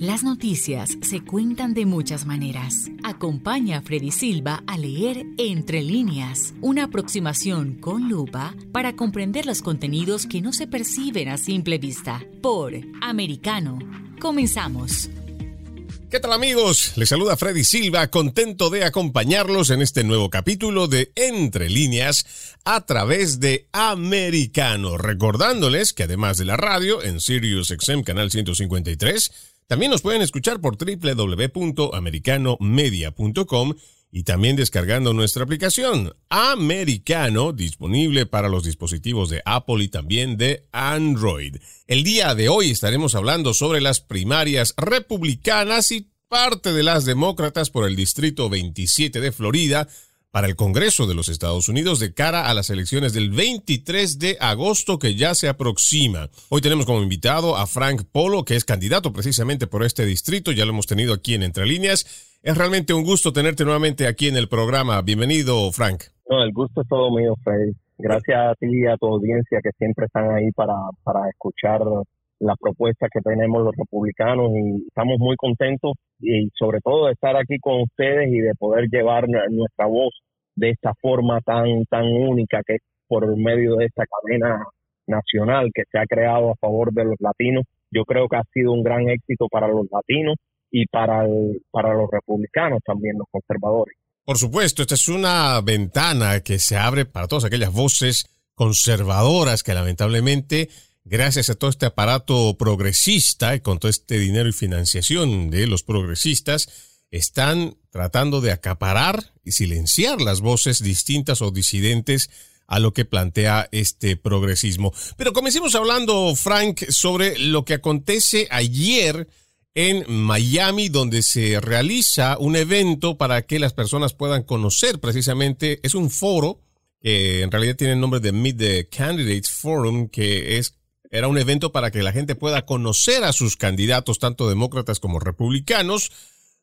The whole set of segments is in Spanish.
Las noticias se cuentan de muchas maneras. Acompaña a Freddy Silva a leer Entre líneas, una aproximación con lupa para comprender los contenidos que no se perciben a simple vista. Por Americano. Comenzamos. ¿Qué tal amigos? Les saluda Freddy Silva, contento de acompañarlos en este nuevo capítulo de Entre líneas a través de Americano, recordándoles que además de la radio en Sirius XM Canal 153, también nos pueden escuchar por www.americanomedia.com y también descargando nuestra aplicación Americano, disponible para los dispositivos de Apple y también de Android. El día de hoy estaremos hablando sobre las primarias republicanas y parte de las demócratas por el Distrito 27 de Florida, para el Congreso de los Estados Unidos de cara a las elecciones del 23 de agosto que ya se aproxima. Hoy tenemos como invitado a Frank Polo, que es candidato precisamente por este distrito, ya lo hemos tenido aquí en Entre Líneas. Es realmente un gusto tenerte nuevamente aquí en el programa. Bienvenido, Frank. No, el gusto es todo mío, Freddy. Gracias a ti y a tu audiencia que siempre están ahí para, para escuchar las propuestas que tenemos los republicanos y estamos muy contentos y sobre todo de estar aquí con ustedes y de poder llevar nuestra voz de esta forma tan tan única que es por medio de esta cadena nacional que se ha creado a favor de los latinos. Yo creo que ha sido un gran éxito para los latinos y para para los republicanos también, los conservadores. Por supuesto, esta es una ventana que se abre para todas aquellas voces conservadoras que lamentablemente gracias a todo este aparato progresista y con todo este dinero y financiación de los progresistas, están tratando de acaparar y silenciar las voces distintas o disidentes a lo que plantea este progresismo. Pero comencemos hablando, Frank, sobre lo que acontece ayer en Miami, donde se realiza un evento para que las personas puedan conocer precisamente, es un foro que en realidad tiene el nombre de Meet the Candidates Forum, que es era un evento para que la gente pueda conocer a sus candidatos, tanto demócratas como republicanos,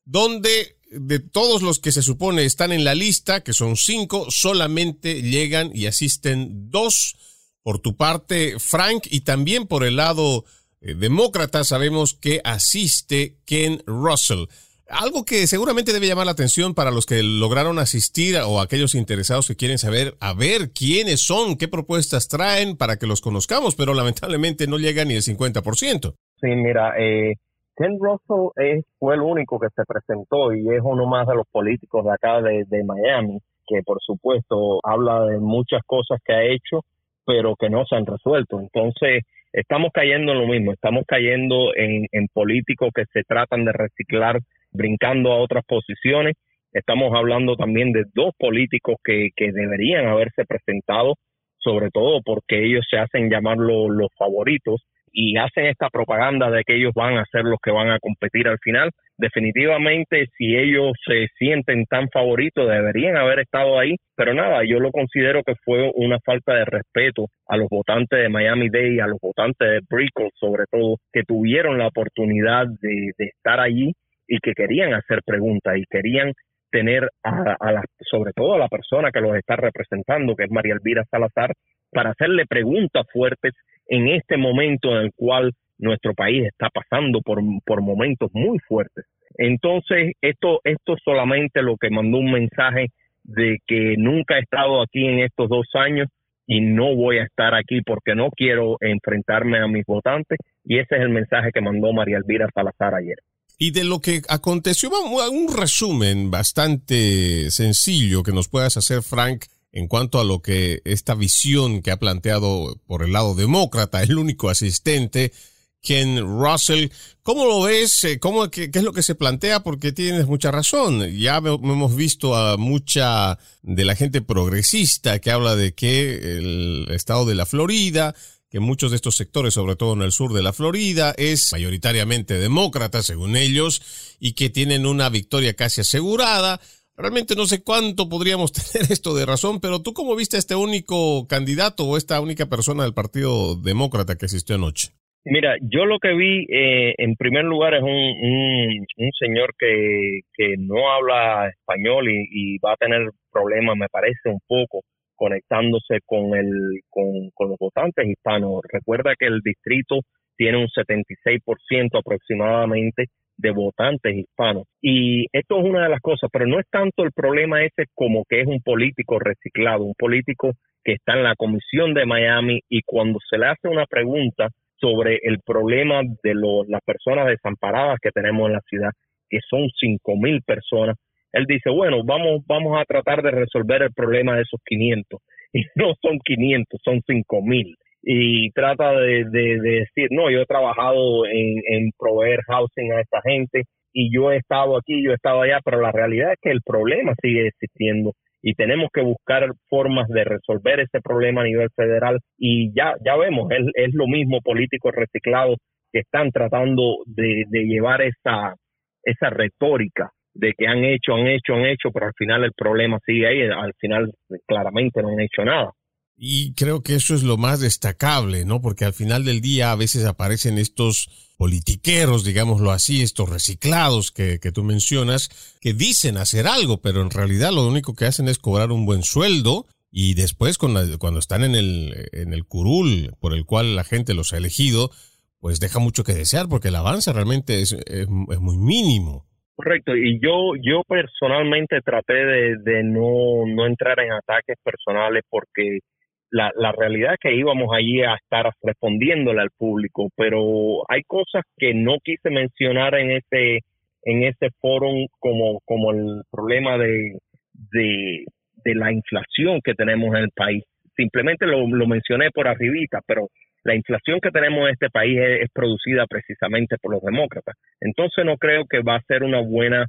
donde de todos los que se supone están en la lista, que son cinco, solamente llegan y asisten dos. Por tu parte, Frank, y también por el lado eh, demócrata sabemos que asiste Ken Russell. Algo que seguramente debe llamar la atención para los que lograron asistir o aquellos interesados que quieren saber a ver quiénes son, qué propuestas traen para que los conozcamos, pero lamentablemente no llega ni el 50%. Sí, mira, eh, Ken Russell es, fue el único que se presentó y es uno más de los políticos de acá de, Miami, que por supuesto habla de muchas cosas que ha hecho, pero que no se han resuelto. Entonces, estamos cayendo en lo mismo, estamos cayendo en, en políticos que se tratan de reciclar brincando a otras posiciones. Estamos hablando también de dos políticos que, que deberían haberse presentado, sobre todo porque ellos se hacen llamar los favoritos y hacen esta propaganda de que ellos van a ser los que van a competir al final. Definitivamente, si ellos se sienten tan favoritos, deberían haber estado ahí, pero nada, yo lo considero que fue una falta de respeto a los votantes de Miami Dade, a los votantes de Brickell, sobre todo, que tuvieron la oportunidad de, de estar allí y que querían hacer preguntas y querían tener a, a sobre todo a la persona que los está representando, que es María Elvira Salazar, para hacerle preguntas fuertes en este momento en el cual nuestro país está pasando por, por momentos muy fuertes. Entonces, esto, esto solamente lo que mandó un mensaje de que nunca he estado aquí en estos dos años y no voy a estar aquí porque no quiero enfrentarme a mis votantes y ese es el mensaje que mandó María Elvira Salazar ayer. Y de lo que aconteció, un resumen bastante sencillo que nos puedas hacer, Frank, en cuanto a lo que esta visión que ha planteado por el lado demócrata, el único asistente, Ken Russell. ¿Cómo lo ves? Eh, ¿Cómo, qué, es lo que se plantea? Porque tienes mucha razón. Ya hemos visto a mucha de la gente progresista que habla de que el estado de la Florida que muchos de estos sectores, sobre todo en el sur de la Florida, es mayoritariamente demócrata, según ellos, y que tienen una victoria casi asegurada. Realmente no sé cuánto podríamos tener esto de razón, pero tú cómo viste a este único candidato o esta única persona del Partido Demócrata que asistió anoche? Mira, yo lo que vi eh, en primer lugar es un, un, señor que, que, no habla español y, y, va a tener problemas, me parece, un poco conectándose con, el, con, los votantes hispanos. Recuerda que el distrito tiene un 76% aproximadamente de votantes hispanos. Y esto es una de las cosas, pero no es tanto el problema ese como que es un político reciclado, un político que está en la comisión de Miami y cuando se le hace una pregunta sobre el problema de las personas desamparadas que tenemos en la ciudad, que son cinco mil personas, él dice, bueno, vamos, vamos a tratar de resolver el problema de esos 500. Y no son 500, son cinco mil y trata de, decir, no, yo he trabajado en, proveer housing a esta gente y yo he estado aquí, yo he estado allá, pero la realidad es que el problema sigue existiendo y tenemos que buscar formas de resolver ese problema a nivel federal y ya ya vemos, es, es lo mismo políticos reciclados que están tratando de, de llevar esa, esa retórica de que han hecho, han hecho, han hecho, pero al final el problema sigue ahí, al final claramente no han hecho nada. Y creo que eso es lo más destacable, ¿no? Porque al final del día a veces aparecen estos politiqueros, digámoslo así, estos reciclados que, que tú mencionas, que dicen hacer algo, pero en realidad lo único que hacen es cobrar un buen sueldo y después cuando, están en el, en el curul por el cual la gente los ha elegido, pues deja mucho que desear porque el avance realmente es, es, muy mínimo. Correcto, y yo yo personalmente traté de, de no, no entrar en ataques personales porque la, la realidad es que íbamos allí a estar respondiéndole al público, pero hay cosas que no quise mencionar en ese en ese foro como como el problema de, de, la inflación que tenemos en el país. Simplemente lo, lo mencioné por arribita, pero la inflación que tenemos en este país es, producida precisamente por los demócratas. Entonces no creo que va a ser una buena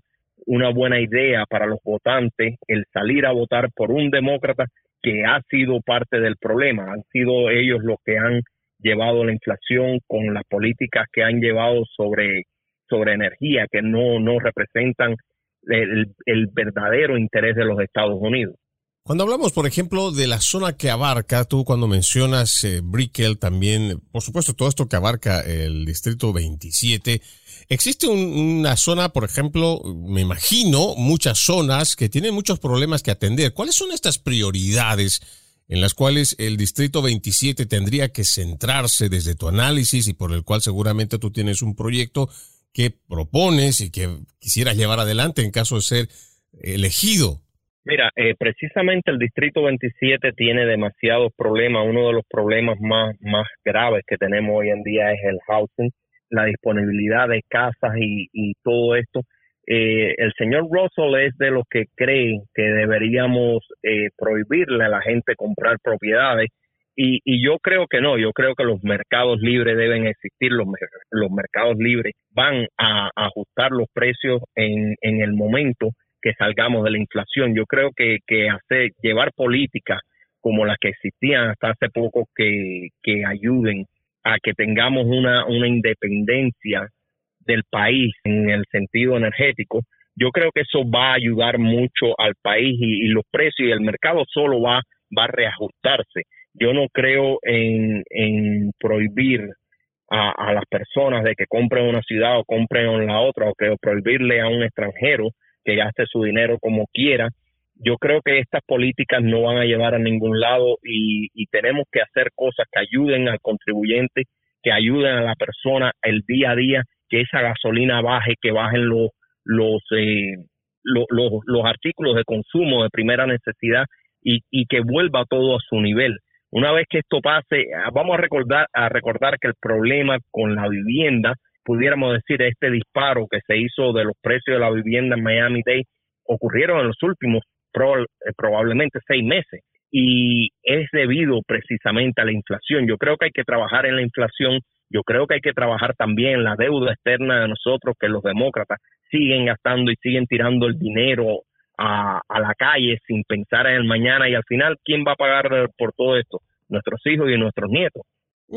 una buena idea para los votantes el salir a votar por un demócrata que ha sido parte del problema. Han sido ellos los que han llevado la inflación con las políticas que han llevado sobre, sobre energía, que no, no representan el, el verdadero interés de los Estados Unidos. Cuando hablamos, por ejemplo, de la zona que abarca, tú cuando mencionas eh, Brickell también, por supuesto, todo esto que abarca el distrito 27, existe una zona, por ejemplo, me imagino, muchas zonas que tienen muchos problemas que atender. ¿Cuáles son estas prioridades en las cuales el distrito 27 tendría que centrarse desde tu análisis y por el cual seguramente tú tienes un proyecto que propones y que quisieras llevar adelante en caso de ser elegido? Mira, eh, precisamente el Distrito 27 tiene demasiados problemas. Uno de los problemas más, más graves que tenemos hoy en día es el housing, la disponibilidad de casas y, y todo esto. Eh, el señor Russell es de los que cree que deberíamos eh, prohibirle a la gente comprar propiedades y, y, yo creo que no, yo creo que los mercados libres deben existir, los, los mercados libres van a, ajustar los precios en, en el momento que salgamos de la inflación. Yo creo que, que hacer, llevar políticas como las que existían hasta hace poco que, que ayuden a que tengamos una, una independencia del país en el sentido energético, yo creo que eso va a ayudar mucho al país y, los precios y el mercado solo va, va a reajustarse. Yo no creo en, en prohibir a, a, las personas de que compren una ciudad o compren en la otra o que prohibirle a un extranjero que gaste su dinero como quiera. Yo creo que estas políticas no van a llevar a ningún lado y, tenemos que hacer cosas que ayuden al contribuyente, que ayuden a la persona el día a día, que esa gasolina baje, que bajen los los, eh, los, los, artículos de consumo de primera necesidad y, y que vuelva todo a su nivel. Una vez que esto pase, vamos a recordar, a recordar que el problema con la vivienda pudiéramos decir, este disparo que se hizo de los precios de la vivienda en Miami-Dade ocurrieron en los últimos eh, probablemente seis meses y es debido precisamente a la inflación. Yo creo que hay que trabajar en la inflación, yo creo que hay que trabajar también en la deuda externa de nosotros, que los demócratas siguen gastando y siguen tirando el dinero a, a la calle sin pensar en el mañana y al final, ¿quién va a pagar por todo esto? Nuestros hijos y nuestros nietos.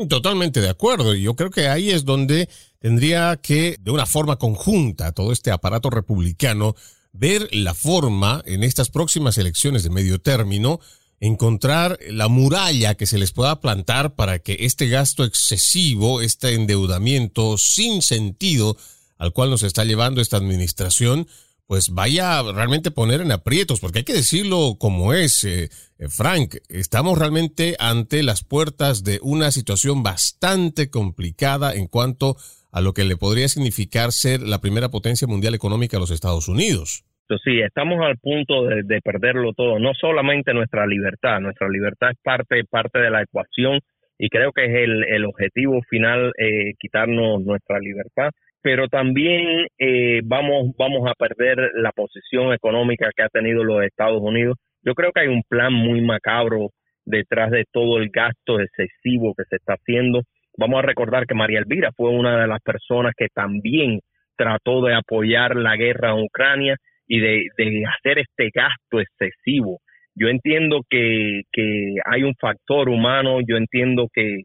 Totalmente de acuerdo. Y yo creo que ahí es donde tendría que, de una forma conjunta, todo este aparato republicano ver la forma en estas próximas elecciones de medio término, encontrar la muralla que se les pueda plantar para que este gasto excesivo, este endeudamiento sin sentido al cual nos está llevando esta administración, pues vaya realmente poner en aprietos, porque hay que decirlo como es, eh, eh, Frank, estamos realmente ante las puertas de una situación bastante complicada en cuanto a lo que le podría significar ser la primera potencia mundial económica de los Estados Unidos. Sí, estamos al punto de, perderlo todo, no solamente nuestra libertad, nuestra libertad es parte, parte de la ecuación y creo que es el, objetivo final eh, quitarnos nuestra libertad, pero también eh, vamos, vamos a perder la posición económica que ha tenido los Estados Unidos. Yo creo que hay un plan muy macabro detrás de todo el gasto excesivo que se está haciendo. Vamos a recordar que María Elvira fue una de las personas que también trató de apoyar la guerra en Ucrania y de, hacer este gasto excesivo. Yo entiendo que, que hay un factor humano, yo entiendo que,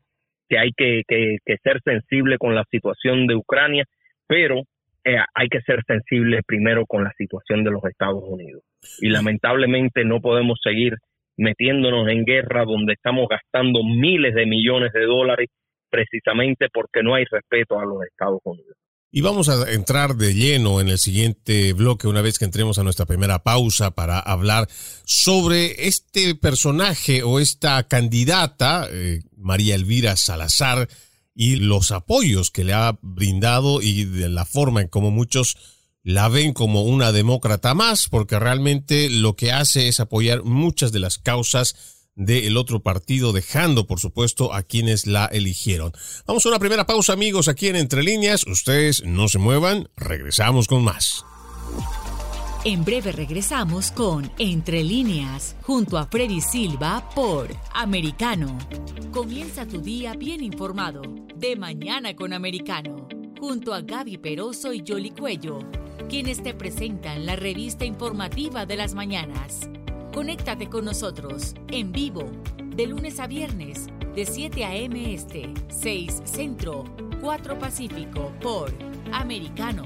que hay que, que, ser sensible con la situación de Ucrania, pero eh, hay que ser sensible primero con la situación de los Estados Unidos. Y lamentablemente no podemos seguir metiéndonos en guerra donde estamos gastando miles de millones de dólares precisamente porque no hay respeto a los Estados Unidos. Y vamos a entrar de lleno en el siguiente bloque una vez que entremos a nuestra primera pausa para hablar sobre este personaje o esta candidata, eh, María Elvira Salazar, y los apoyos que le ha brindado y de la forma en como muchos la ven como una demócrata más, porque realmente lo que hace es apoyar muchas de las causas del otro partido, dejando, por supuesto, a quienes la eligieron. Vamos a una primera pausa, amigos, aquí en Entre Líneas. Ustedes no se muevan, regresamos con más. En breve regresamos con Entre líneas, junto a Freddy Silva por Americano. Comienza tu día bien informado, de mañana con Americano, junto a Gaby Peroso y Jolly Cuello, quienes te presentan la revista informativa de las mañanas. Conéctate con nosotros en vivo de lunes a viernes de 7 a.m. Este, 6 Centro, 4 Pacífico por Americano.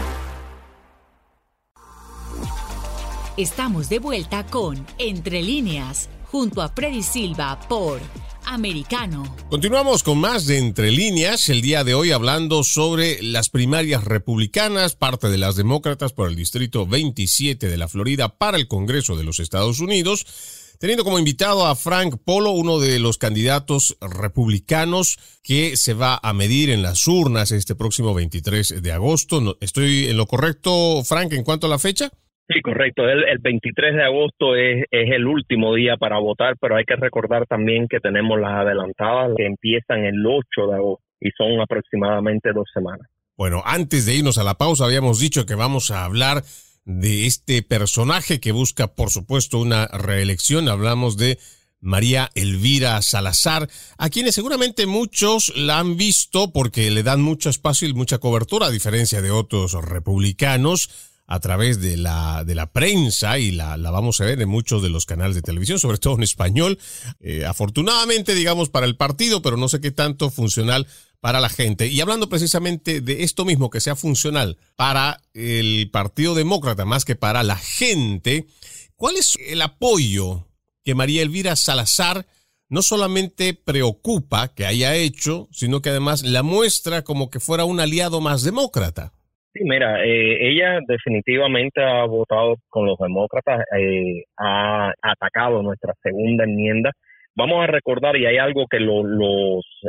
Estamos de vuelta con Entre líneas, junto a Freddy Silva por Americano. Continuamos con más de Entre líneas, el día de hoy hablando sobre las primarias republicanas, parte de las demócratas por el Distrito 27 de la Florida para el Congreso de los Estados Unidos teniendo como invitado a Frank Polo, uno de los candidatos republicanos que se va a medir en las urnas este próximo 23 de agosto. ¿Estoy en lo correcto, Frank, en cuanto a la fecha? Sí, correcto. El, 23 de agosto es, es, el último día para votar, pero hay que recordar también que tenemos las adelantadas que empiezan el 8 de agosto y son aproximadamente dos semanas. Bueno, antes de irnos a la pausa, habíamos dicho que vamos a hablar de este personaje que busca, por supuesto, una reelección. Hablamos de María Elvira Salazar, a quienes seguramente muchos la han visto porque le dan mucho espacio y mucha cobertura, a diferencia de otros republicanos a través de la, de la prensa y la, la vamos a ver en muchos de los canales de televisión, sobre todo en español. Eh, afortunadamente, digamos, para el partido, pero no sé qué tanto funcional para la gente. Y hablando precisamente de esto mismo, que sea funcional para el Partido Demócrata más que para la gente, ¿cuál es el apoyo que María Elvira Salazar no solamente preocupa que haya hecho, sino que además la muestra como que fuera un aliado más demócrata? Sí, mira, eh, ella definitivamente ha votado con los demócratas, eh, ha atacado nuestra segunda enmienda. Vamos a recordar, y hay algo que los,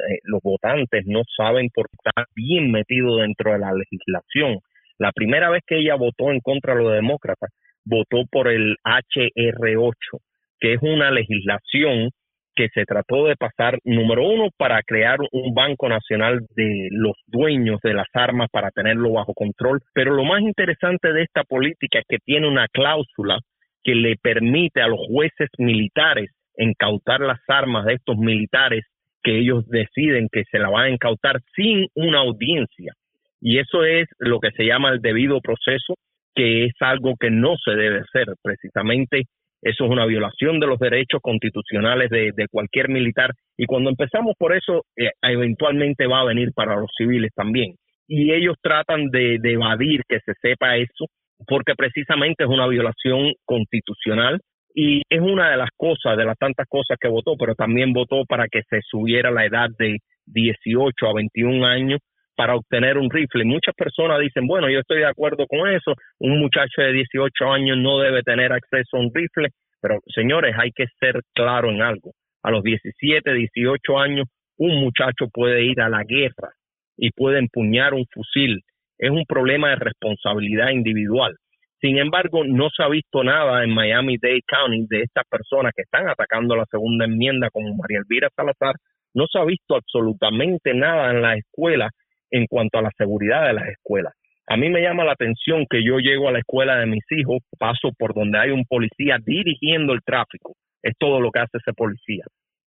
eh, los votantes no saben porque está bien metido dentro de la legislación. La primera vez que ella votó en contra de los demócratas, votó por el HR8, que es una legislación que se trató de pasar, número uno, para crear un banco nacional de los dueños de las armas para tenerlo bajo control. Pero lo más interesante de esta política es que tiene una cláusula que le permite a los jueces militares incautar las armas de estos militares que ellos deciden que se la van a incautar sin una audiencia. Y eso es lo que se llama el debido proceso, que es algo que no se debe hacer. Precisamente eso es una violación de los derechos constitucionales de, cualquier militar. Y cuando empezamos por eso, eh, eventualmente va a venir para los civiles también. Y ellos tratan de, evadir que se sepa eso, porque precisamente es una violación constitucional y es una de las cosas, de las tantas cosas que votó, pero también votó para que se subiera la edad de 18 a 21 años para obtener un rifle. Muchas personas dicen, bueno, yo estoy de acuerdo con eso, un muchacho de 18 años no debe tener acceso a un rifle, pero señores, hay que ser claro en algo. A los 17, 18 años, un muchacho puede ir a la guerra y puede empuñar un fusil. Es un problema de responsabilidad individual. Sin embargo, no se ha visto nada en Miami-Dade County de estas personas que están atacando la segunda enmienda como María Elvira Salazar. No se ha visto absolutamente nada en la escuela en cuanto a la seguridad de las escuelas. A mí me llama la atención que yo llego a la escuela de mis hijos, paso por donde hay un policía dirigiendo el tráfico. Es todo lo que hace ese policía.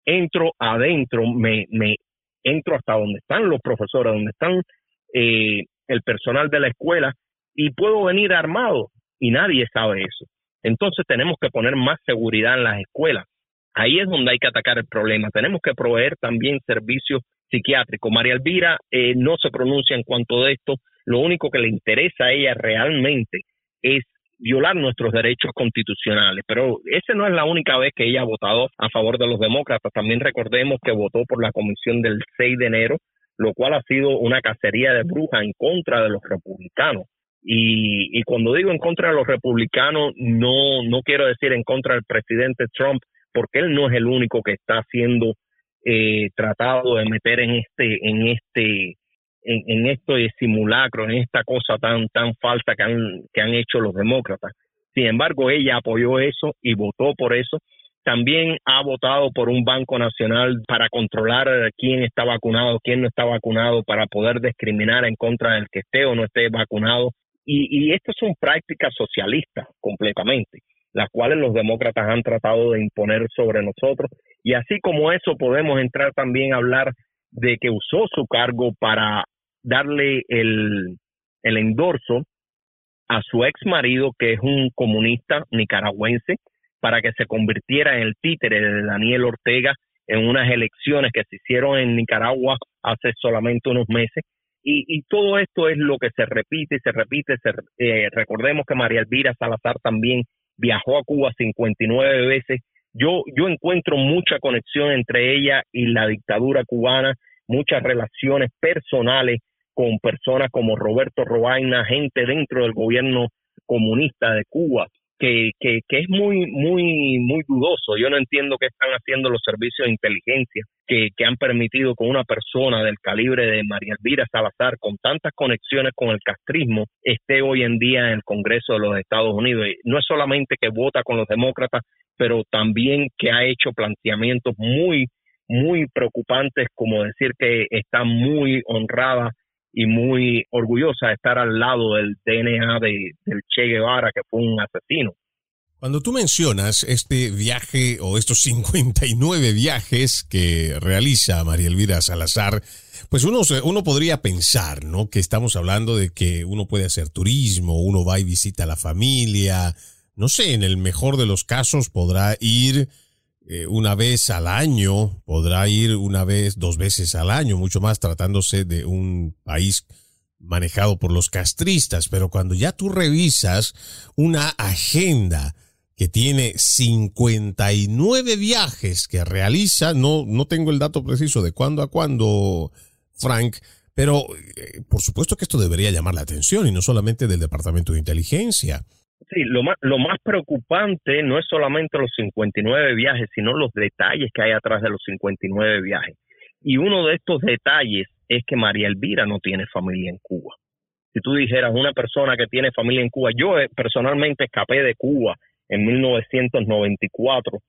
Entro adentro, me, me entro hasta donde están los profesores, donde están eh, el personal de la escuela y puedo venir armado y nadie sabe eso. Entonces tenemos que poner más seguridad en las escuelas. Ahí es donde hay que atacar el problema. Tenemos que proveer también servicios psiquiátrico. María Elvira eh, no se pronuncia en cuanto de esto. Lo único que le interesa a ella realmente es violar nuestros derechos constitucionales. Pero esa no es la única vez que ella ha votado a favor de los demócratas. También recordemos que votó por la comisión del 6 de enero, lo cual ha sido una cacería de brujas en contra de los republicanos. Y, y cuando digo en contra de los republicanos, no, no quiero decir en contra del presidente Trump, porque él no es el único que está haciendo eh, tratado de meter en este, en este, en, en esto de simulacro, en esta cosa tan, tan falsa que han, que han hecho los demócratas. Sin embargo, ella apoyó eso y votó por eso. También ha votado por un banco nacional para controlar quién está vacunado, quién no está vacunado, para poder discriminar en contra del que esté o no esté vacunado. Y, y estas son prácticas socialistas completamente las cuales los demócratas han tratado de imponer sobre nosotros. Y así como eso podemos entrar también a hablar de que usó su cargo para darle el, el endorso a su ex marido, que es un comunista nicaragüense, para que se convirtiera en el títere de Daniel Ortega en unas elecciones que se hicieron en Nicaragua hace solamente unos meses. Y, y todo esto es lo que se repite y se repite. Se, eh, recordemos que María Elvira Salazar también viajó a Cuba 59 veces. Yo, yo encuentro mucha conexión entre ella y la dictadura cubana, muchas relaciones personales con personas como Roberto Robaina, gente dentro del gobierno comunista de Cuba. que, es muy, muy, muy dudoso. Yo no entiendo qué están haciendo los servicios de inteligencia que, que, han permitido que una persona del calibre de María Elvira Salazar, con tantas conexiones con el castrismo, esté hoy en día en el Congreso de los Estados Unidos. Y no es solamente que vota con los demócratas, pero también que ha hecho planteamientos muy, muy preocupantes, como decir que está muy honrada y muy orgullosa de estar al lado del DNA de, del Che Guevara, que fue un asesino. Cuando tú mencionas este viaje o estos 59 viajes que realiza María Elvira Salazar, pues uno, uno podría pensar, ¿no? Que estamos hablando de que uno puede hacer turismo, uno va y visita a la familia, no sé, en el mejor de los casos podrá ir eh, una vez al año, podrá ir una vez, dos veces al año, mucho más tratándose de un país manejado por los castristas, pero cuando ya tú revisas una agenda que tiene 59 viajes que realiza, no, no tengo el dato preciso de cuándo a cuándo, Frank, pero eh, por supuesto que esto debería llamar la atención y no solamente del Departamento de Inteligencia. Sí, lo más, lo más preocupante no es solamente los 59 viajes, sino los detalles que hay atrás de los 59 viajes. Y uno de estos detalles es que María Elvira no tiene familia en Cuba. Si tú dijeras una persona que tiene familia en Cuba, yo eh, personalmente escapé de Cuba en 1994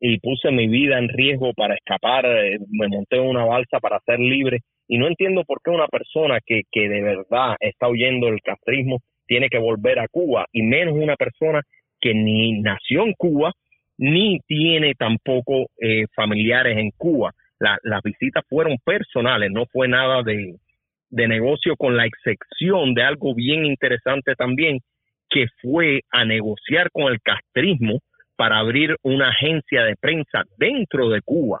y puse mi vida en riesgo para escapar, eh, me monté en una balsa para ser libre y no entiendo por qué una persona que, que de verdad está huyendo del castrismo tiene que volver a Cuba, y menos una persona que ni nació en Cuba, ni tiene tampoco eh, familiares en Cuba. las visitas fueron personales, no fue nada de, de negocio, con la excepción de algo bien interesante también, que fue a negociar con el castrismo para abrir una agencia de prensa dentro de Cuba.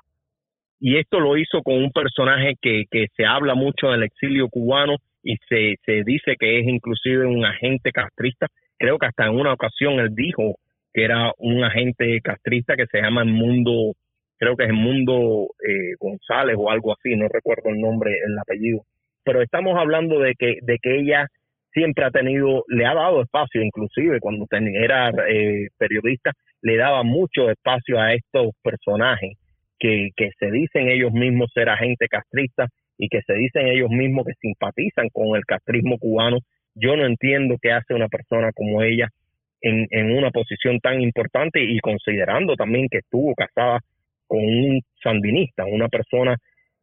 Y esto lo hizo con un personaje que, que se habla mucho del exilio cubano y se, se dice que es inclusive un agente castrista. Creo que hasta en una ocasión él dijo que era un agente castrista que se llama el Mundo, creo que es el Mundo eh, González o algo así, no recuerdo el nombre, el apellido. Pero estamos hablando de que, de que ella siempre ha tenido, le ha dado espacio, inclusive cuando era eh, periodista, le daba mucho espacio a estos personajes que, que se dicen ellos mismos ser agentes castristas y que se dicen ellos mismos que simpatizan con el castrismo cubano, yo no entiendo qué hace una persona como ella en, en una posición tan importante y considerando también que estuvo casada con un sandinista, una persona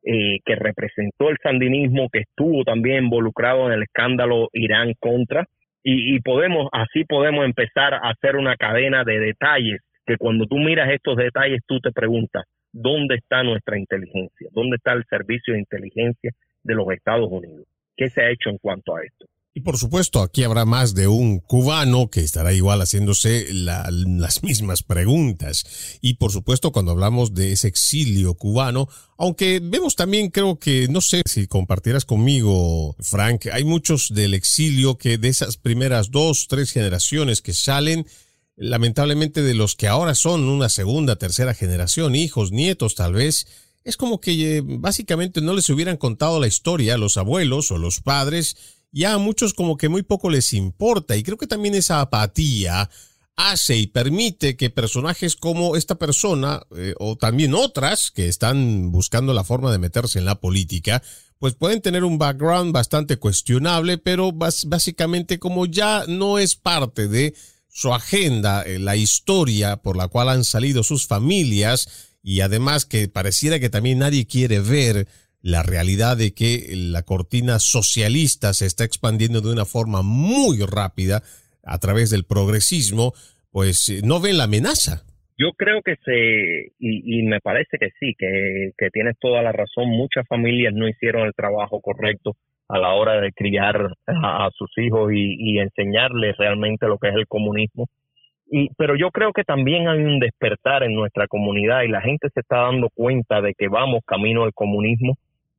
eh, que representó el sandinismo, que estuvo también involucrado en el escándalo Irán contra, y, y, podemos, así podemos empezar a hacer una cadena de detalles, que cuando tú miras estos detalles tú te preguntas, dónde está nuestra inteligencia, dónde está el servicio de inteligencia de los Estados Unidos. ¿Qué se ha hecho en cuanto a esto? Y por supuesto, aquí habrá más de un cubano que estará igual haciéndose las mismas preguntas. Y por supuesto, cuando hablamos de ese exilio cubano, aunque vemos también, creo que, no sé si compartirás conmigo, Frank, hay muchos del exilio que de esas primeras dos, tres generaciones que salen, lamentablemente de los que ahora son una segunda, tercera generación, hijos, nietos tal vez, es como que eh, básicamente no les hubieran contado la historia a los abuelos o los padres, ya a muchos como que muy poco les importa y creo que también esa apatía hace y permite que personajes como esta persona eh, o también otras que están buscando la forma de meterse en la política, pues pueden tener un background bastante cuestionable, pero básicamente como ya no es parte de su agenda, eh, la historia por la cual han salido sus familias y además que pareciera que también nadie quiere ver la realidad de que la cortina socialista se está expandiendo de una forma muy rápida a través del progresismo, pues eh, no ven la amenaza. Yo creo que se, y, me parece que sí, que, que tienes toda la razón, muchas familias no hicieron el trabajo correcto a la hora de criar a, sus hijos y, enseñarles realmente lo que es el comunismo. Pero yo creo que también hay un despertar en nuestra comunidad y la gente se está dando cuenta de que vamos camino al comunismo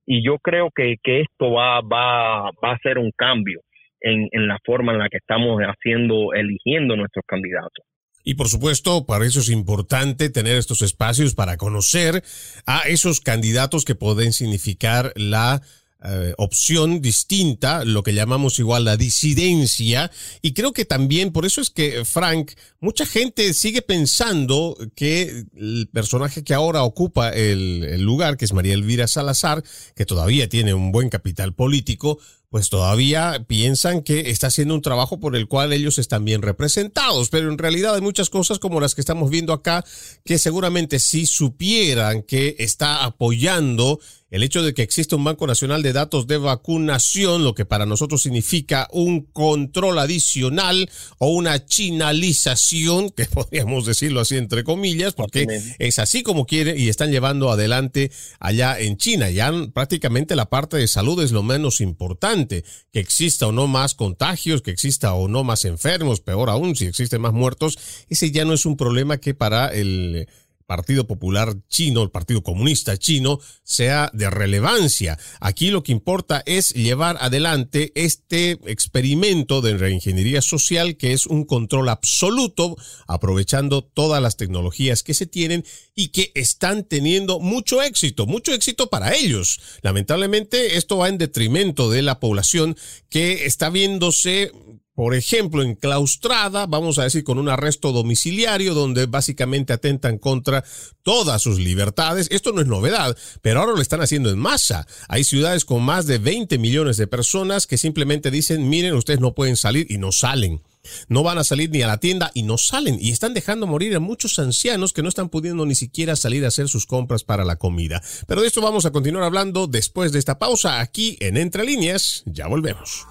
y yo creo que, esto va a ser un cambio en, en la forma en la que estamos haciendo, eligiendo nuestros candidatos. Y por supuesto, para eso es importante tener estos espacios para conocer a esos candidatos que pueden significar la eh, opción distinta, lo que llamamos igual la disidencia, y creo que también, por eso es que Frank, mucha gente sigue pensando que el personaje que ahora ocupa el, el lugar, que es María Elvira Salazar, que todavía tiene un buen capital político, pues todavía piensan que está haciendo un trabajo por el cual ellos están bien representados, pero en realidad hay muchas cosas como las que estamos viendo acá que seguramente si supieran que está apoyando el hecho de que existe un Banco Nacional de Datos de Vacunación, lo que para nosotros significa un control adicional o una chinalización, que podríamos decirlo así entre comillas, porque es así como quiere y están llevando adelante allá en China. Ya prácticamente la parte de salud es lo menos importante, que exista o no más contagios, que exista o no más enfermos, peor aún si existen más muertos, ese ya no es un problema que para el Partido Popular Chino, el Partido Comunista Chino, sea de relevancia. Aquí lo que importa es llevar adelante este experimento de reingeniería social que es un control absoluto, aprovechando todas las tecnologías que se tienen y que están teniendo mucho éxito, mucho éxito para ellos. Lamentablemente esto va en detrimento de la población que está viéndose por ejemplo, enclaustrada, vamos a decir, con un arresto domiciliario donde básicamente atentan contra todas sus libertades. Esto no es novedad, pero ahora lo están haciendo en masa. Hay ciudades con más de 20 millones de personas que simplemente dicen, miren, ustedes no pueden salir y no salen. No van a salir ni a la tienda y no salen. Y están dejando morir a muchos ancianos que no están pudiendo ni siquiera salir a hacer sus compras para la comida. Pero de esto vamos a continuar hablando después de esta pausa aquí en Entre Líneas. Ya volvemos.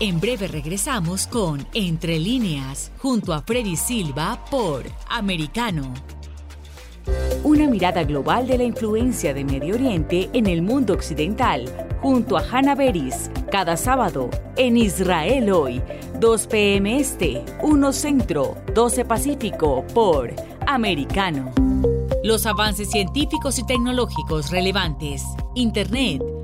En breve regresamos con Entre líneas, junto a Freddy Silva por Americano. Una mirada global de la influencia de Medio Oriente en el mundo occidental, junto a Hannah Beris, cada sábado en Israel hoy, 2 p.m. Este, 1 Centro, 12 Pacífico, por Americano. Los avances científicos y tecnológicos relevantes, Internet,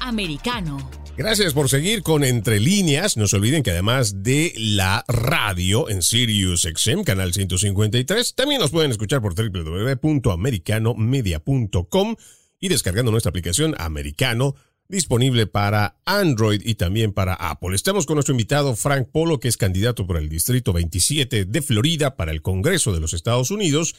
americano. Gracias por seguir con Entre Líneas. No se olviden que además de la radio en Sirius XM, canal 153, también nos pueden escuchar por www.americanomedia.com y descargando nuestra aplicación Americano disponible para Android y también para Apple. Estamos con nuestro invitado Frank Polo, que es candidato por el Distrito 27 de Florida para el Congreso de los Estados Unidos.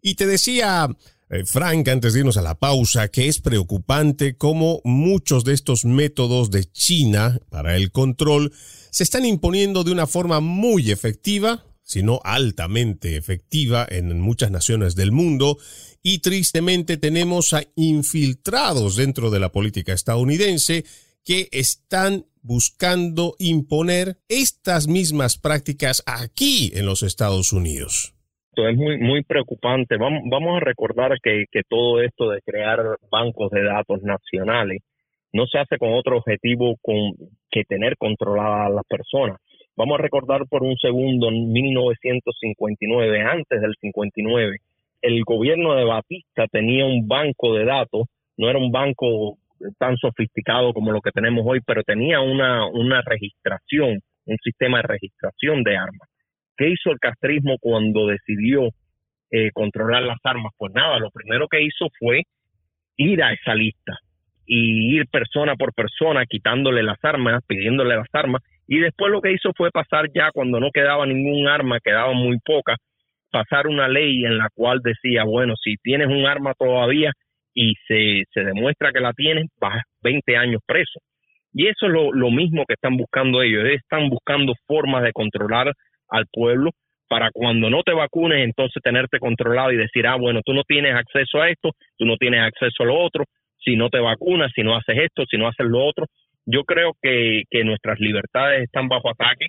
Y te decía, eh, Frank, antes de irnos a la pausa, que es preocupante cómo muchos de estos métodos de China para el control se están imponiendo de una forma muy efectiva, sino altamente efectiva en muchas naciones del mundo y tristemente tenemos a infiltrados dentro de la política estadounidense que están buscando imponer estas mismas prácticas aquí en los Estados Unidos. Esto es muy, muy preocupante. Vamos, vamos a recordar que, que todo esto de crear bancos de datos nacionales no se hace con otro objetivo que tener controladas las personas. Vamos a recordar por un segundo en 1959, antes del 59, el gobierno de Batista tenía un banco de datos, no era un banco tan sofisticado como lo que tenemos hoy, pero tenía una, una registración, un sistema de registración de armas. ¿Qué hizo el castrismo cuando decidió eh, controlar las armas? Pues nada, lo primero que hizo fue ir a esa lista y ir persona por persona quitándole las armas, pidiéndole las armas, y después lo que hizo fue pasar ya cuando no quedaba ningún arma, quedaba muy poca, pasar una ley en la cual decía, bueno, si tienes un arma todavía y se, se demuestra que la tienes, vas 20 años preso. Y eso es lo, lo mismo que están buscando ellos. están buscando formas de controlar al pueblo para cuando no te vacunes, entonces tenerte controlado y decir, ah, bueno, tú no tienes acceso a esto, tú no tienes acceso a lo otro, si no te vacunas, si no haces esto, si no haces lo otro. Yo creo que, que nuestras libertades están bajo ataque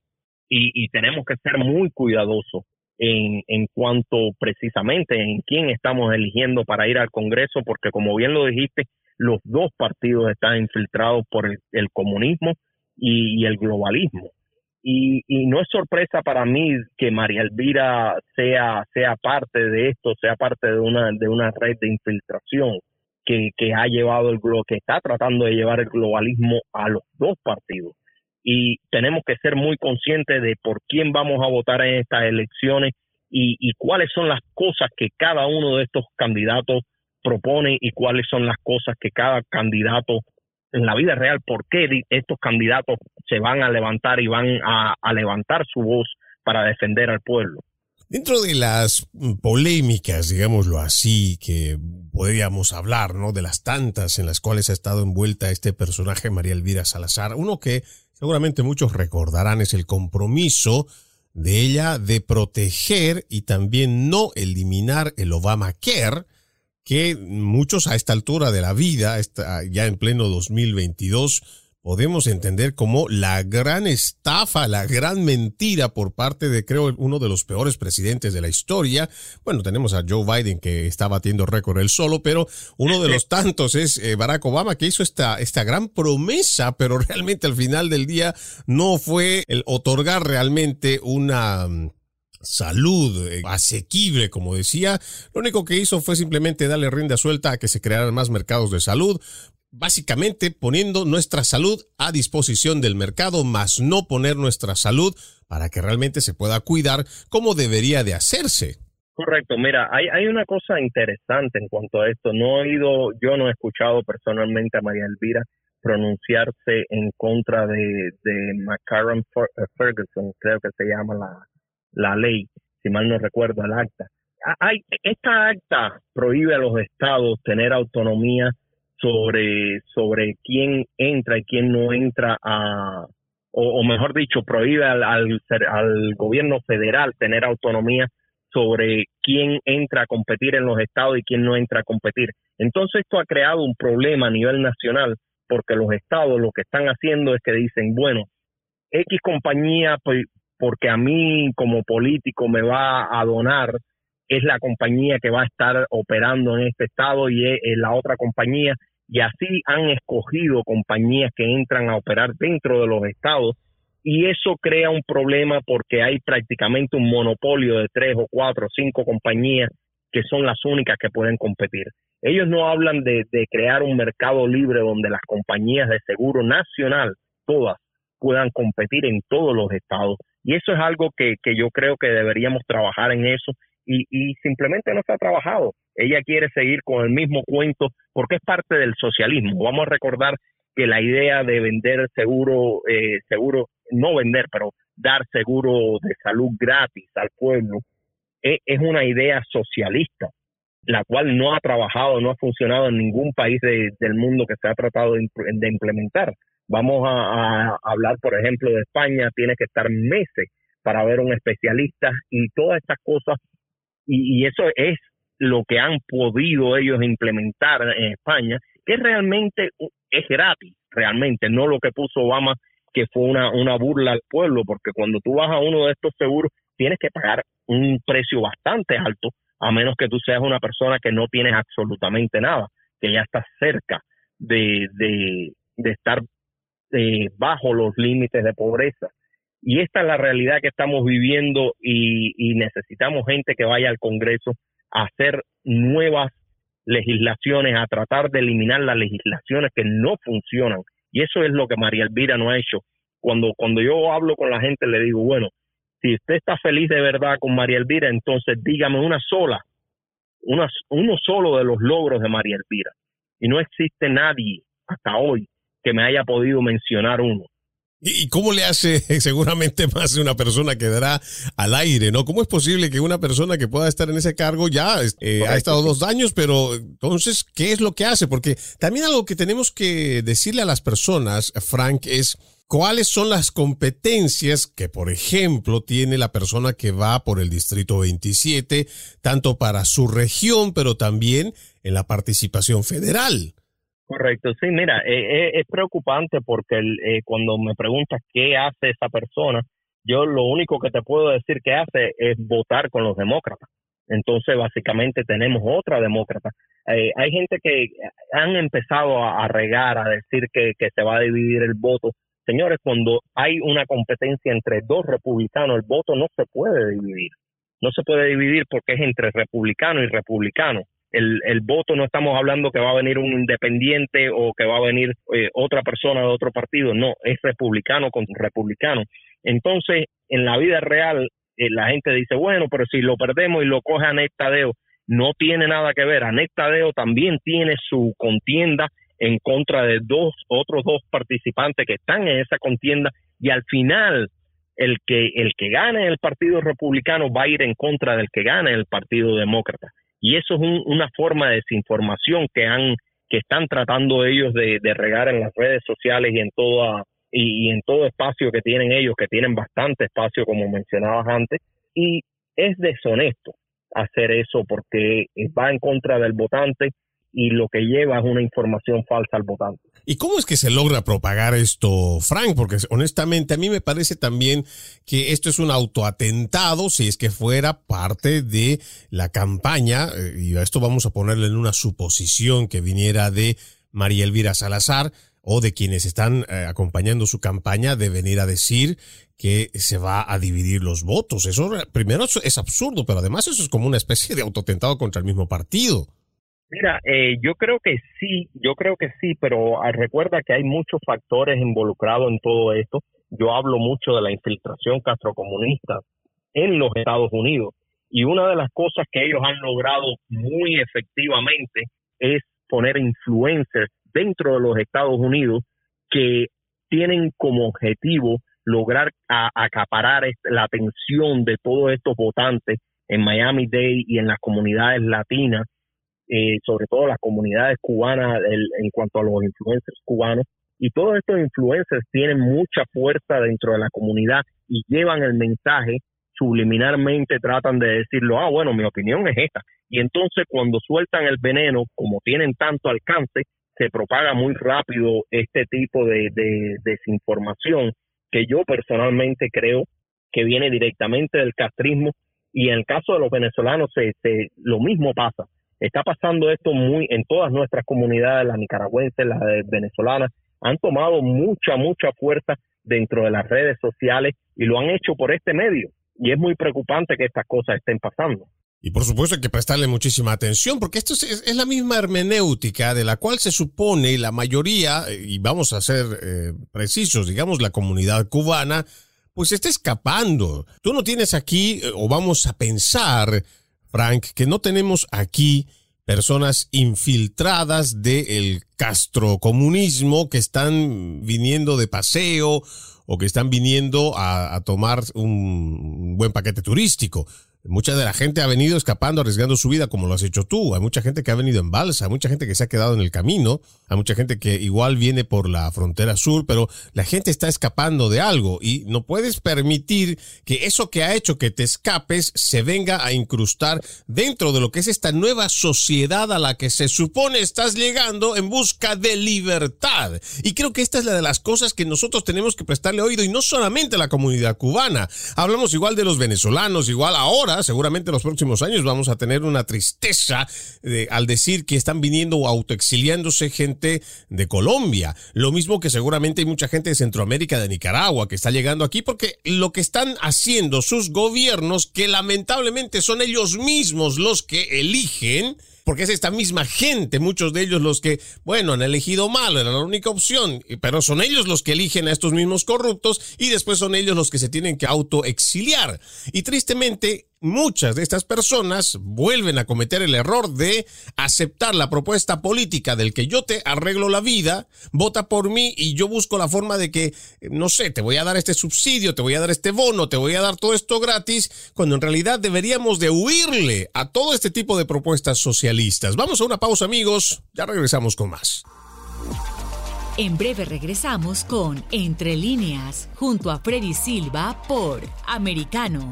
y, y tenemos que ser muy cuidadosos en, en cuanto precisamente en quién estamos eligiendo para ir al Congreso, porque como bien lo dijiste, los dos partidos están infiltrados por el, comunismo y, el globalismo. Y, y, no es sorpresa para mí que María Elvira sea, sea parte de esto, sea parte de una, de una red de infiltración que, que ha llevado el que está tratando de llevar el globalismo a los dos partidos. Y tenemos que ser muy conscientes de por quién vamos a votar en estas elecciones y, cuáles son las cosas que cada uno de estos candidatos propone y cuáles son las cosas que cada candidato en la vida real, por qué estos candidatos se van a levantar y van a, levantar su voz para defender al pueblo. Dentro de las polémicas, digámoslo así, que podríamos hablar, ¿no? De las tantas en las cuales ha estado envuelta este personaje, María Elvira Salazar, uno que seguramente muchos recordarán es el compromiso de ella de proteger y también no eliminar el Obamacare, que muchos a esta altura de la vida, ya en pleno 2022, podemos entender como la gran estafa, la gran mentira por parte de, creo, uno de los peores presidentes de la historia. Bueno, tenemos a Joe Biden que está batiendo récord él solo, pero uno de los tantos es eh, Barack Obama que hizo esta, esta gran promesa, pero realmente al final del día no fue el otorgar realmente una salud eh, asequible, como decía. Lo único que hizo fue simplemente darle rienda suelta a que se crearan más mercados de salud, básicamente poniendo nuestra salud a disposición del mercado, más no poner nuestra salud para que realmente se pueda cuidar como debería de hacerse. Correcto, mira, hay, hay una cosa interesante en cuanto a esto. No he oído, yo no he escuchado personalmente a María Elvira pronunciarse en contra de, de McCarran eh, Ferguson, creo que se llama la, la ley, si mal no recuerdo, el acta. Hay, esta acta prohíbe a los estados tener autonomía sobre, sobre quién entra y quién no entra a, o, mejor dicho, prohíbe al, al, al gobierno federal tener autonomía sobre quién entra a competir en los estados y quién no entra a competir. Entonces esto ha creado un problema a nivel nacional porque los estados lo que están haciendo es que dicen, bueno, X compañía, pues, porque a mí como político me va a donar, es la compañía que va a estar operando en este estado y es la otra compañía y así han escogido compañías que entran a operar dentro de los estados y eso crea un problema porque hay prácticamente un monopolio de tres o cuatro o cinco compañías que son las únicas que pueden competir. Ellos no hablan de, crear un mercado libre donde las compañías de seguro nacional, todas, puedan competir en todos los estados. Y eso es algo que, que yo creo que deberíamos trabajar en eso y, y simplemente no se ha trabajado. Ella quiere seguir con el mismo cuento porque es parte del socialismo. Vamos a recordar que la idea de vender seguro, eh, seguro, no vender, pero dar seguro de salud gratis al pueblo, es, es una idea socialista, la cual no ha trabajado, no ha funcionado en ningún país del mundo que se ha tratado de, implementar. Vamos a, hablar, por ejemplo, de España, tiene que estar meses para ver un especialista y todas estas cosas, y, y eso es lo que han podido ellos implementar en España, que realmente es gratis, realmente, no lo que puso Obama, que fue una, una burla al pueblo, porque cuando tú vas a uno de estos seguros, tienes que pagar un precio bastante alto, a menos que tú seas una persona que no tienes absolutamente nada, que ya estás cerca de, de, de estar eh, bajo los límites de pobreza. Y esta es la realidad que estamos viviendo y, y necesitamos gente que vaya al Congreso a hacer nuevas legislaciones, a tratar de eliminar las legislaciones que no funcionan. Y eso es lo que María Elvira no ha hecho. Cuando, cuando yo hablo con la gente, le digo, bueno, si usted está feliz de verdad con María Elvira, entonces dígame una sola, una, uno solo de los logros de María Elvira. Y no existe nadie hasta hoy que me haya podido mencionar uno. ¿Y cómo le hace seguramente más de una persona que dará al aire, no? ¿Cómo es posible que una persona que pueda estar en ese cargo ya eh, ha estado dos años, pero entonces, ¿qué es lo que hace? Porque también algo que tenemos que decirle a las personas, Frank, es cuáles son las competencias que, por ejemplo, tiene la persona que va por el Distrito 27, tanto para su región, pero también en la participación federal. Correcto, sí, mira, eh, eh, es preocupante porque eh, cuando me preguntas qué hace esa persona, yo lo único que te puedo decir que hace es votar con los demócratas. Entonces, básicamente tenemos otra demócrata. hay gente que han empezado a, regar, a decir que, que, se va a dividir el voto. Señores, cuando hay una competencia entre dos republicanos, el voto no se puede dividir. No se puede dividir porque es entre republicano y republicano el, el, voto no estamos hablando que va a venir un independiente o que va a venir eh, otra persona de otro partido, no, es republicano con republicano. Entonces, en la vida real, eh, la gente dice, bueno, pero si lo perdemos y lo coge Anet Tadeo, no tiene nada que ver. Anet Tadeo también tiene su contienda en contra de dos, otros dos participantes que están en esa contienda y al final el que, el que gane el Partido Republicano va a ir en contra del que gane el Partido Demócrata y eso es una forma de desinformación que han que están tratando ellos de, regar en las redes sociales y en toda y, en todo espacio que tienen ellos que tienen bastante espacio como mencionabas antes y es deshonesto hacer eso porque va en contra del votante y lo que lleva es una información falsa al votante. ¿Y cómo es que se logra propagar esto, Frank? Porque honestamente a mí me parece también que esto es un autoatentado si es que fuera parte de la campaña, eh, y a esto vamos a ponerle en una suposición que viniera de María Elvira Salazar o de quienes están eh, acompañando su campaña de venir a decir que se va a dividir los votos. Eso primero es absurdo, pero además eso es como una especie de autoatentado contra el mismo partido. Mira, eh, yo creo que sí, yo creo que sí, pero ah, recuerda que hay muchos factores involucrados en todo esto. Yo hablo mucho de la infiltración castrocomunista en los Estados Unidos y una de las cosas que ellos han logrado muy efectivamente es poner influencers dentro de los Estados Unidos que tienen como objetivo lograr acaparar la atención de todos estos votantes en Miami Dade y en las comunidades latinas eh, sobre todo las comunidades cubanas en cuanto a los influencers cubanos. Y todos estos influencers tienen mucha fuerza dentro de la comunidad y llevan el mensaje subliminalmente, tratan de decirlo, ah, bueno, mi opinión es esta. Y entonces cuando sueltan el veneno, como tienen tanto alcance, se propaga muy rápido este tipo de, desinformación que yo personalmente creo que viene directamente del castrismo y en el caso de los venezolanos se, lo mismo pasa. Está pasando esto muy en todas nuestras comunidades, las nicaragüenses, las venezolanas, han tomado mucha, mucha fuerza dentro de las redes sociales y lo han hecho por este medio. Y es muy preocupante que estas cosas estén pasando. Y por supuesto hay que prestarle muchísima atención, porque esto es, la misma hermenéutica de la cual se supone la mayoría, y vamos a ser eh, precisos, digamos la comunidad cubana, pues está escapando. Tú no tienes aquí, eh, o vamos a pensar, Frank, que no tenemos aquí personas infiltradas del castrocomunismo que están viniendo de paseo o que están viniendo a, a tomar un buen paquete turístico. Mucha de la gente ha venido escapando, arriesgando su vida como lo has hecho tú. Hay mucha gente que ha venido en balsa, hay mucha gente que se ha quedado en el camino, hay mucha gente que igual viene por la frontera sur, pero la gente está escapando de algo y no puedes permitir que eso que ha hecho que te escapes se venga a incrustar dentro de lo que es esta nueva sociedad a la que se supone estás llegando en busca de libertad. Y creo que esta es la de las cosas que nosotros tenemos que prestarle oído y no solamente la comunidad cubana. Hablamos igual de los venezolanos, igual ahora seguramente en los próximos años vamos a tener una tristeza al decir que están viniendo o autoexiliándose gente de Colombia. Lo mismo que seguramente hay mucha gente de Centroamérica, de Nicaragua, que está llegando aquí porque lo que están haciendo sus gobiernos, que lamentablemente son ellos mismos los que eligen, porque es esta misma gente, muchos de ellos los que, bueno, han elegido mal, era la única opción, pero son ellos los que eligen a estos mismos corruptos y después son ellos los que se tienen que autoexiliar. Y tristemente, muchas de estas personas vuelven a cometer el error de aceptar la propuesta política del que yo te arreglo la vida, vota por mí y yo busco la forma de que, no sé, te voy a dar este subsidio, te voy a dar este bono, te voy a dar todo esto gratis, cuando en realidad deberíamos de huirle a todo este tipo de propuestas socialistas. Vamos a una pausa amigos, ya regresamos con más. En breve regresamos con Entre líneas, junto a Freddy Silva por Americano.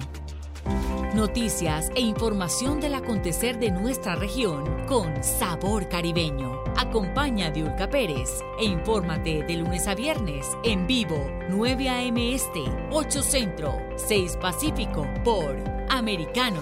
Noticias e información del acontecer de nuestra región con sabor caribeño. Acompaña a Diulca Pérez e infórmate de lunes a viernes en vivo 9 a.m. Este, 8 Centro, 6 Pacífico por Americano.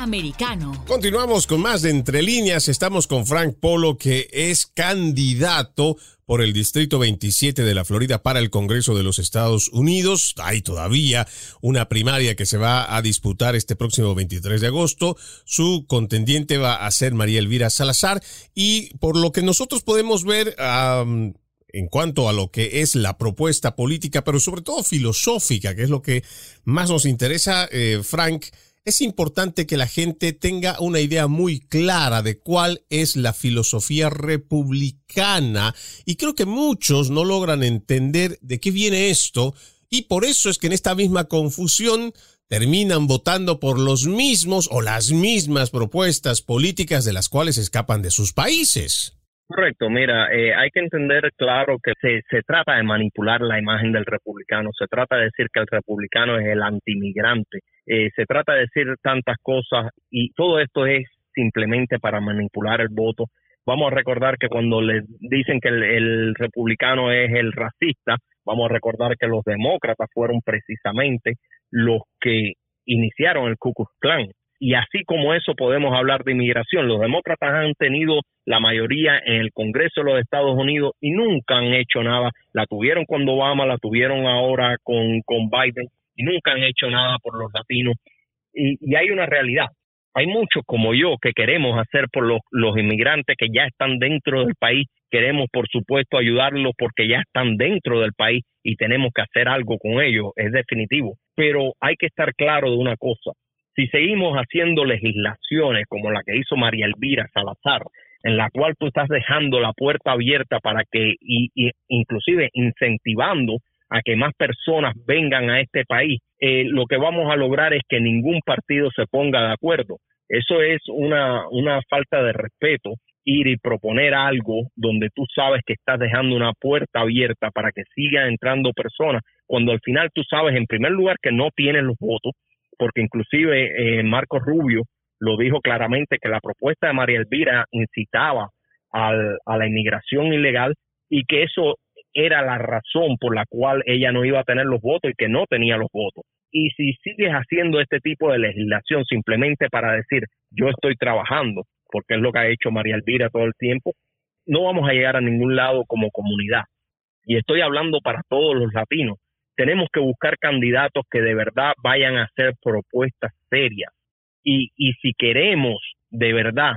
Americano. Continuamos con más de Entre líneas. Estamos con Frank Polo, que es candidato por el Distrito 27 de la Florida para el Congreso de los Estados Unidos. Hay todavía una primaria que se va a disputar este próximo 23 de agosto. Su contendiente va a ser María Elvira Salazar y por lo que nosotros podemos ver... en cuanto a lo que es la propuesta política, pero sobre todo filosófica, que es lo que más nos interesa, eh, Frank, es importante que la gente tenga una idea muy clara de cuál es la filosofía republicana y creo que muchos no logran entender de qué viene esto y por eso es que en esta misma confusión terminan votando por los mismos o las mismas propuestas políticas de las cuales escapan de sus países. Correcto, mira, eh, hay que entender claro que se, se trata de manipular la imagen del republicano, se trata de decir que el republicano es el antimigrante, eh, se trata de decir tantas cosas y todo esto es simplemente para manipular el voto. Vamos a recordar que cuando le dicen que el, el republicano es el racista, vamos a recordar que los demócratas fueron precisamente los que iniciaron el Ku Klux Klan y así como eso podemos hablar de inmigración. Los demócratas han tenido la mayoría en el Congreso de los Estados Unidos y nunca han hecho nada. La tuvieron cuando Obama, la tuvieron ahora con, con Biden y nunca han hecho nada por los latinos. Y, y hay una realidad. Hay muchos como yo que queremos hacer por los, los inmigrantes que ya están dentro del país. Queremos, por supuesto, ayudarlos porque ya están dentro del país y tenemos que hacer algo con ellos, es definitivo. Pero hay que estar claro de una cosa si seguimos haciendo legislaciones como la que hizo María Elvira Salazar, en la cual tú estás dejando la puerta abierta para que, y, inclusive incentivando a que más personas vengan a este país, eh, lo que vamos a lograr es que ningún partido se ponga de acuerdo. Eso es una, una falta de respeto, ir y proponer algo donde tú sabes que estás dejando una puerta abierta para que sigan entrando personas, cuando al final tú sabes en primer lugar que no tienen los votos, porque inclusive eh, Marcos Rubio lo dijo claramente que la propuesta de María Elvira incitaba al, a la inmigración ilegal y que eso era la razón por la cual ella no iba a tener los votos y que no tenía los votos. Y si sigues haciendo este tipo de legislación simplemente para decir yo estoy trabajando, porque es lo que ha hecho María Elvira todo el tiempo, no vamos a llegar a ningún lado como comunidad. Y estoy hablando para todos los latinos tenemos que buscar candidatos que de verdad vayan a hacer propuestas serias. Y, y si queremos de verdad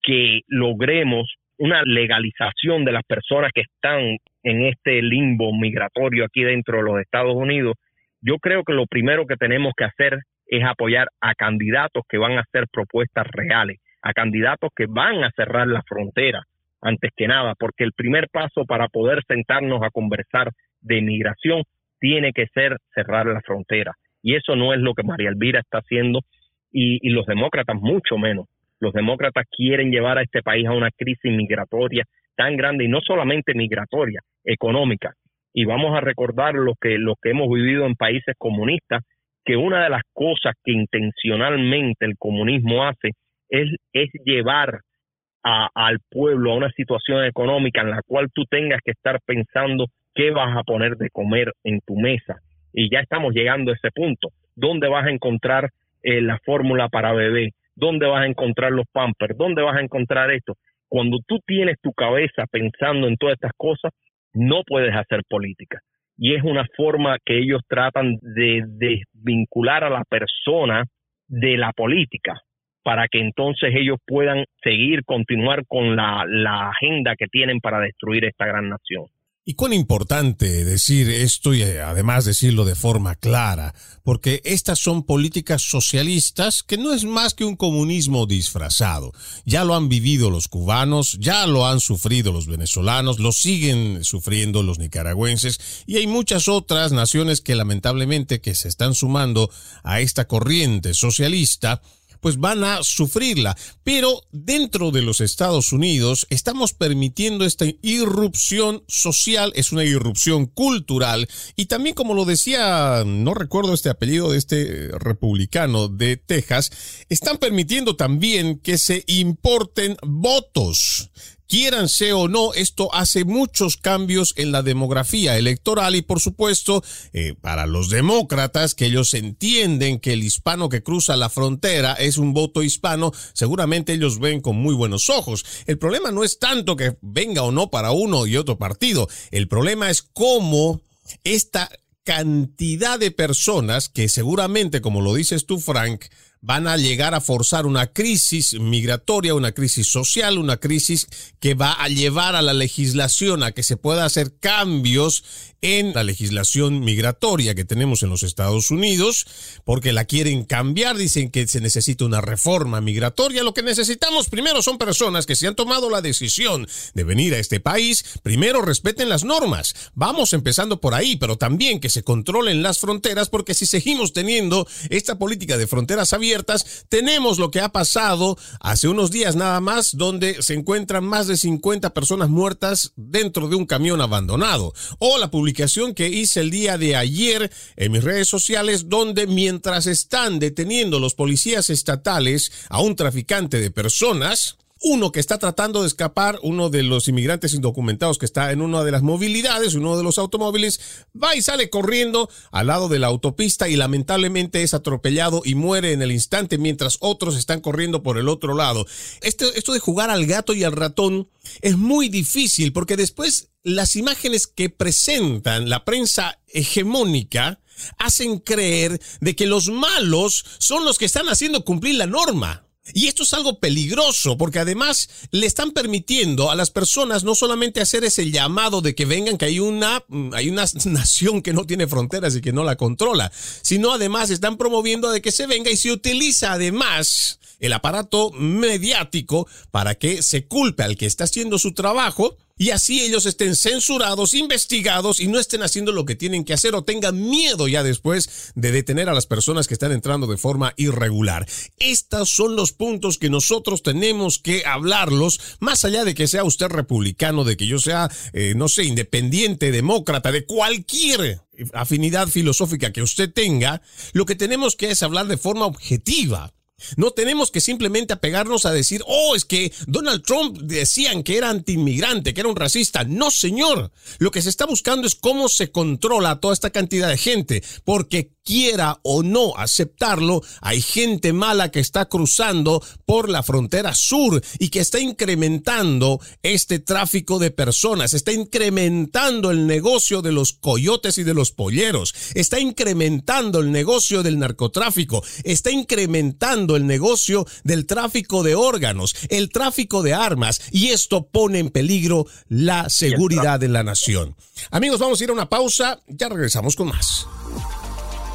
que logremos una legalización de las personas que están en este limbo migratorio aquí dentro de los Estados Unidos, yo creo que lo primero que tenemos que hacer es apoyar a candidatos que van a hacer propuestas reales, a candidatos que van a cerrar la frontera, antes que nada, porque el primer paso para poder sentarnos a conversar de inmigración tiene que ser cerrar la frontera. Y eso no es lo que María Elvira está haciendo y, los demócratas mucho menos. Los demócratas quieren llevar a este país a una crisis migratoria tan grande y no solamente migratoria, económica. Y vamos a recordar lo que, hemos vivido en países comunistas, que una de las cosas que intencionalmente el comunismo hace es, es llevar al pueblo a una situación económica en la cual tú tengas que estar pensando qué vas a poner de comer en tu mesa. Y ya estamos llegando a ese punto. ¿Dónde vas a encontrar eh, la fórmula para bebé? ¿Dónde vas a encontrar los pampers? ¿Dónde vas a encontrar esto? Cuando tú tienes tu cabeza pensando en todas estas cosas, no puedes hacer política. Y es una forma que ellos tratan de desvincular a la persona de la política para que entonces ellos puedan seguir, continuar con la, la agenda que tienen para destruir esta gran nación. Y cuán importante decir esto y eh, además decirlo de forma clara, porque estas son políticas socialistas que no es más que un comunismo disfrazado. Ya lo han vivido los cubanos, ya lo han sufrido los venezolanos, lo siguen sufriendo los nicaragüenses y hay muchas otras naciones que lamentablemente que se están sumando a esta corriente socialista pues van a sufrirla. Pero dentro de los Estados Unidos estamos permitiendo esta irrupción social, es una irrupción cultural y también como lo decía, no recuerdo este apellido de este republicano de Texas, están permitiendo también que se importen votos Quieranse o no, esto hace muchos cambios en la demografía electoral y por supuesto, eh, para los demócratas, que ellos entienden que el hispano que cruza la frontera es un voto hispano, seguramente ellos ven con muy buenos ojos. El problema no es tanto que venga o no para uno y otro partido, el problema es cómo esta cantidad de personas que seguramente, como lo dices tú, Frank, van a llegar a forzar una crisis migratoria, una crisis social, una crisis que va a llevar a la legislación a que se pueda hacer cambios en la legislación migratoria que tenemos en los Estados Unidos, porque la quieren cambiar, dicen que se necesita una reforma migratoria. Lo que necesitamos primero son personas que se han tomado la decisión de venir a este país, primero respeten las normas. Vamos empezando por ahí, pero también que se controlen las fronteras, porque si seguimos teniendo esta política de fronteras abiertas, tenemos lo que ha pasado hace unos días nada más, donde se encuentran más de 50 personas muertas dentro de un camión abandonado. O la publicación que hice el día de ayer en mis redes sociales, donde mientras están deteniendo los policías estatales a un traficante de personas, uno que está tratando de escapar, uno de los inmigrantes indocumentados que está en una de las movilidades, uno de los automóviles, va y sale corriendo al lado de la autopista y lamentablemente es atropellado y muere en el instante mientras otros están corriendo por el otro lado. Esto, esto de jugar al gato y al ratón es muy difícil porque después las imágenes que presentan la prensa hegemónica hacen creer de que los malos son los que están haciendo cumplir la norma. Y esto es algo peligroso porque además le están permitiendo a las personas no solamente hacer ese llamado de que vengan, que hay una, mm, hay una nación que no tiene fronteras y que no la controla, sino además están promoviendo de que se venga y se utiliza además el aparato mediático para que se culpe al que está haciendo su trabajo y así ellos estén censurados, investigados y no estén haciendo lo que tienen que hacer o tengan miedo ya después de detener a las personas que están entrando de forma irregular. Estos son los puntos que nosotros tenemos que hablarlos, más allá de que sea usted republicano, de que yo sea, eh, no sé, independiente, demócrata, de cualquier afinidad filosófica que usted tenga, lo que tenemos que es hablar de forma objetiva no tenemos que simplemente apegarnos a decir, oh, es que Donald Trump decían que era antiinmigrante, que era un racista. No, señor. Lo que se está buscando es cómo se controla toda esta cantidad de gente, porque quiera o no aceptarlo, hay gente mala que está cruzando por la frontera sur y que está incrementando este tráfico de personas, está incrementando el negocio de los coyotes y de los polleros, está incrementando el negocio del narcotráfico, está incrementando el negocio del tráfico de órganos, el tráfico de armas y esto pone en peligro la seguridad de la nación. Amigos, vamos a ir a una pausa, ya regresamos con más.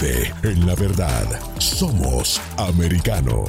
Vive en la verdad. Somos americano.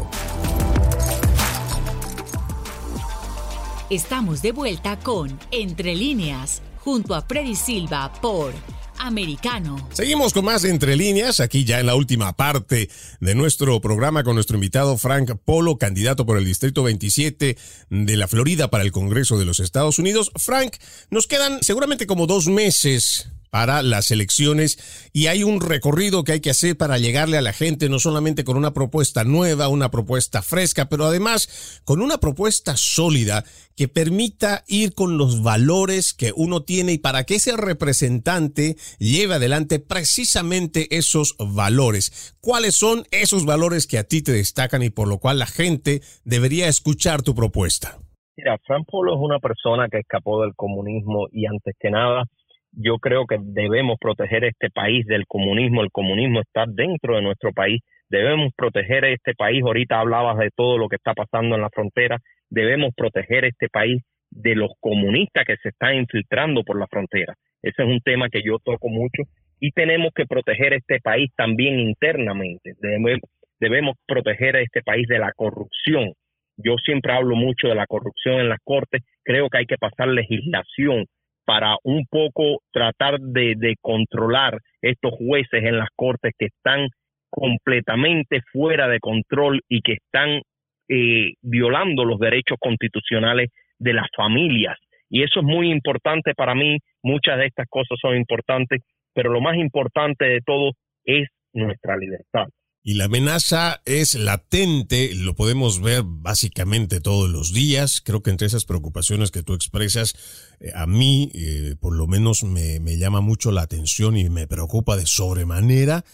Estamos de vuelta con Entre líneas, junto a Freddy Silva por Americano. Seguimos con más Entre líneas, aquí ya en la última parte de nuestro programa con nuestro invitado Frank Polo, candidato por el Distrito 27 de la Florida para el Congreso de los Estados Unidos. Frank, nos quedan seguramente como dos meses para las elecciones y hay un recorrido que hay que hacer para llegarle a la gente, no solamente con una propuesta nueva, una propuesta fresca, pero además con una propuesta sólida que permita ir con los valores que uno tiene y para que ese representante lleve adelante precisamente esos valores. ¿Cuáles son esos valores que a ti te destacan y por lo cual la gente debería escuchar tu propuesta? Mira, Fran Polo es una persona que escapó del comunismo y antes que nada yo creo que debemos proteger este país del comunismo. El comunismo está dentro de nuestro país. Debemos proteger este país. Ahorita hablabas de todo lo que está pasando en la frontera. Debemos proteger este país de los comunistas que se están infiltrando por la frontera. Ese es un tema que yo toco mucho. Y tenemos que proteger este país también internamente. Debemos, debemos proteger a este país de la corrupción. Yo siempre hablo mucho de la corrupción en las cortes. Creo que hay que pasar legislación para un poco tratar de, controlar estos jueces en las cortes que están completamente fuera de control y que están eh, violando los derechos constitucionales de las familias. Y eso es muy importante para mí, muchas de estas cosas son importantes, pero lo más importante de todo es nuestra libertad. Y la amenaza es latente, lo podemos ver básicamente todos los días. Creo que entre esas preocupaciones que tú expresas, eh, a mí eh, por lo menos me, me llama mucho la atención y me preocupa de sobremanera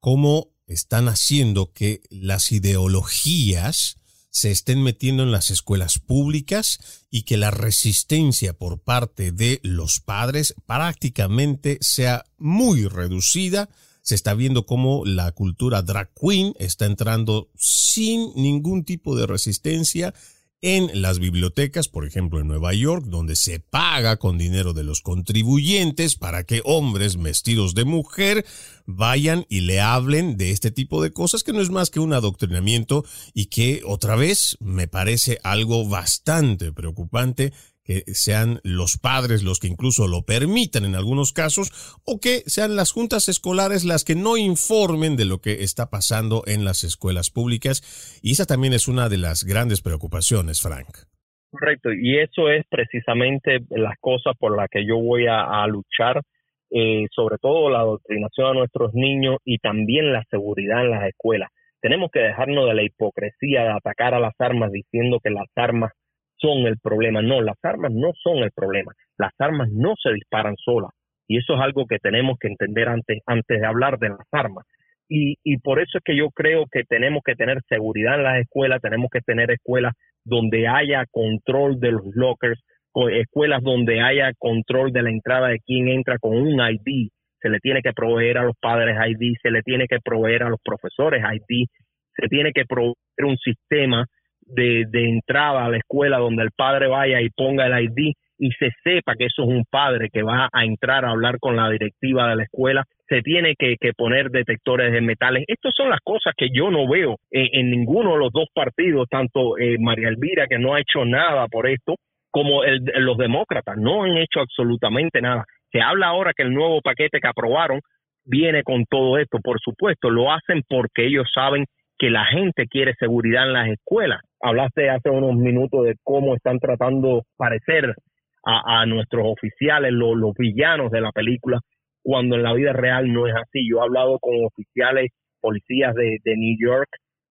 cómo están haciendo que las ideologías se estén metiendo en las escuelas públicas y que la resistencia por parte de los padres prácticamente sea muy reducida se está viendo cómo la cultura drag queen está entrando sin ningún tipo de resistencia en las bibliotecas, por ejemplo en Nueva York, donde se paga con dinero de los contribuyentes para que hombres vestidos de mujer vayan y le hablen de este tipo de cosas que no es más que un adoctrinamiento y que otra vez me parece algo bastante preocupante que sean los padres los que incluso lo permitan en algunos casos, o que sean las juntas escolares las que no informen de lo que está pasando en las escuelas públicas. Y esa también es una de las grandes preocupaciones, Frank. Correcto, y eso es precisamente las cosas por las que yo voy a, luchar, eh, sobre todo la adoctrinación a nuestros niños y también la seguridad en las escuelas. Tenemos que dejarnos de la hipocresía de atacar a las armas diciendo que las armas son el problema. No, las armas no son el problema. Las armas no se disparan solas. Y eso es algo que tenemos que entender antes, antes de hablar de las armas. Y, y por eso es que yo creo que tenemos que tener seguridad en las escuelas, tenemos que tener escuelas donde haya control de los lockers, escuelas donde haya control de la entrada de quien entra con un ID, se le tiene que proveer a los padres ID, se le tiene que proveer a los profesores ID, se tiene que proveer un sistema de, entrada a la escuela donde el padre vaya y ponga el ID y se sepa que eso es un padre que va a entrar a hablar con la directiva de la escuela, se tiene que, poner detectores de metales. Estas son las cosas que yo no veo en, ninguno de los dos partidos, tanto eh, María Elvira, que no ha hecho nada por esto, como los demócratas, no han hecho absolutamente nada. Se habla ahora que el nuevo paquete que aprobaron viene con todo esto, por supuesto, lo hacen porque ellos saben que la gente quiere seguridad en las escuelas. Hablaste hace unos minutos de cómo están tratando parecer a, nuestros oficiales, los villanos de la película, cuando en la vida real no es así. Yo he hablado con oficiales, policías de, de New York,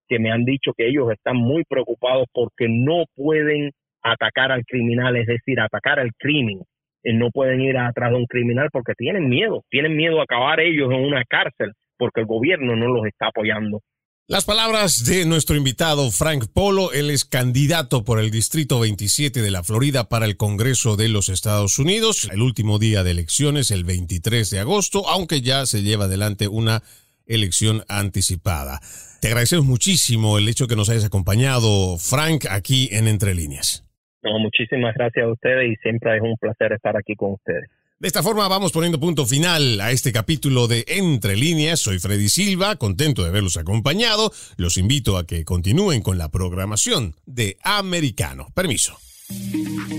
que me han dicho que ellos están muy preocupados porque no pueden atacar al criminal, es decir, atacar al crimen. Eh, no pueden ir atrás de un criminal porque tienen miedo, tienen miedo a acabar ellos en una cárcel porque el gobierno no los está apoyando. Las palabras de nuestro invitado Frank Polo, él es candidato por el Distrito 27 de la Florida para el Congreso de los Estados Unidos. El último día de elecciones, el 23 de agosto, aunque ya se lleva adelante una elección anticipada. Te agradecemos muchísimo el hecho que nos hayas acompañado, Frank, aquí en Entre Líneas. No, muchísimas gracias a ustedes y siempre es un placer estar aquí con ustedes. De esta forma vamos poniendo punto final a este capítulo de Entre líneas. Soy Freddy Silva, contento de haberlos acompañado. Los invito a que continúen con la programación de Americano. Permiso.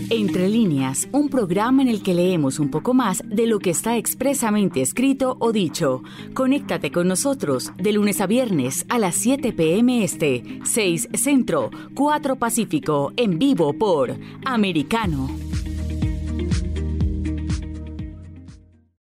Entre líneas, un programa en el que leemos un poco más de lo que está expresamente escrito o dicho. Conéctate con nosotros de lunes a viernes a las 7 p.m. Este, 6 Centro, 4 Pacífico, en vivo por Americano.